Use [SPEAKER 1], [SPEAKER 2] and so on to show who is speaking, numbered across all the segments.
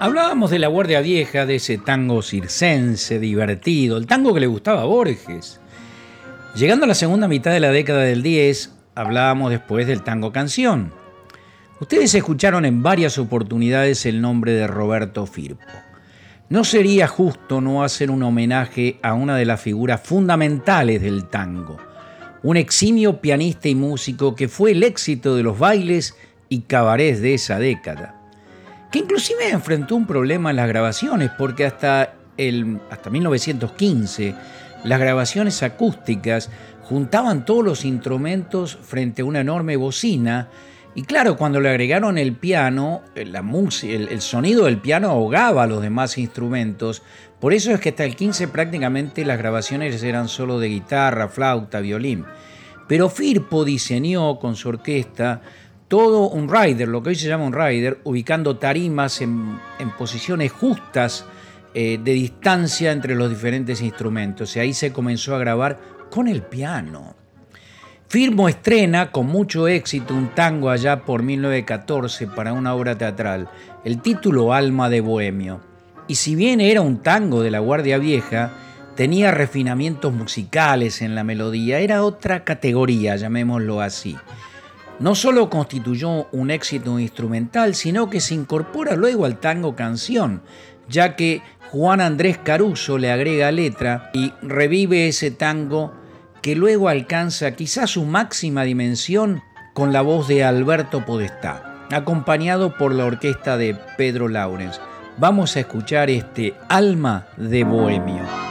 [SPEAKER 1] Hablábamos de la Guardia Vieja, de ese tango circense, divertido, el tango que le gustaba a Borges. Llegando a la segunda mitad de la década del 10, hablábamos después del tango canción. Ustedes escucharon en varias oportunidades el nombre de Roberto Firpo. No sería justo no hacer un homenaje a una de las figuras fundamentales del tango, un eximio pianista y músico que fue el éxito de los bailes y cabarets de esa década que inclusive enfrentó un problema en las grabaciones, porque hasta, el, hasta 1915 las grabaciones acústicas juntaban todos los instrumentos frente a una enorme bocina, y claro, cuando le agregaron el piano, la música, el, el, sonido del piano ahogaba a los demás instrumentos. Por eso es que hasta el 15 prácticamente las grabaciones eran solo de guitarra, flauta, violín. Pero Firpo diseñó con su orquesta todo un rider, lo que hoy se llama un rider, ubicando tarimas en, posiciones justas eh, de distancia entre los diferentes instrumentos. Y ahí se comenzó a grabar con el piano. Firmo estrena con mucho éxito un tango allá por 1914 para una obra teatral, el título Alma de Bohemio. Y si bien era un tango de la Guardia Vieja, tenía refinamientos musicales en la melodía, era otra categoría, llamémoslo así no solo constituyó un éxito instrumental, sino que se incorpora luego al tango canción, ya que Juan Andrés Caruso le agrega letra y revive ese tango que luego alcanza quizás su máxima dimensión con la voz de Alberto Podestá, acompañado por la orquesta de Pedro Laurens. Vamos a escuchar este Alma de Bohemio.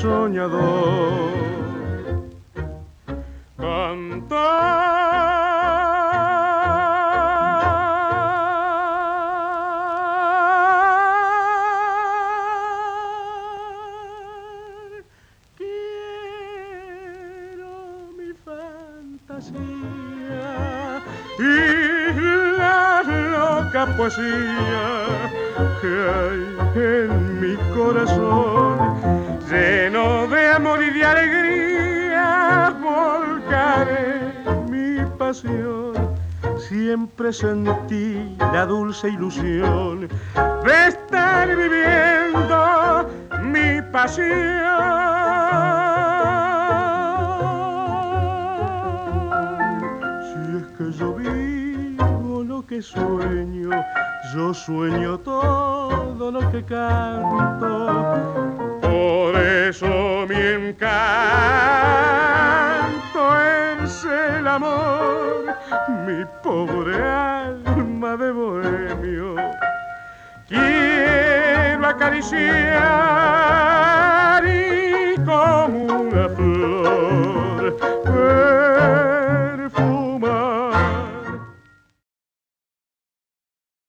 [SPEAKER 2] Soñador, cantar. Mi fantasía y la loca poesía que hay en mi corazón sentí la dulce ilusión de estar viviendo mi pasión. Si es que yo vivo lo que sueño, yo sueño todo lo que canto. Eso mi encanto es el amor mi pobre alma de bohemio. Quiero acariciar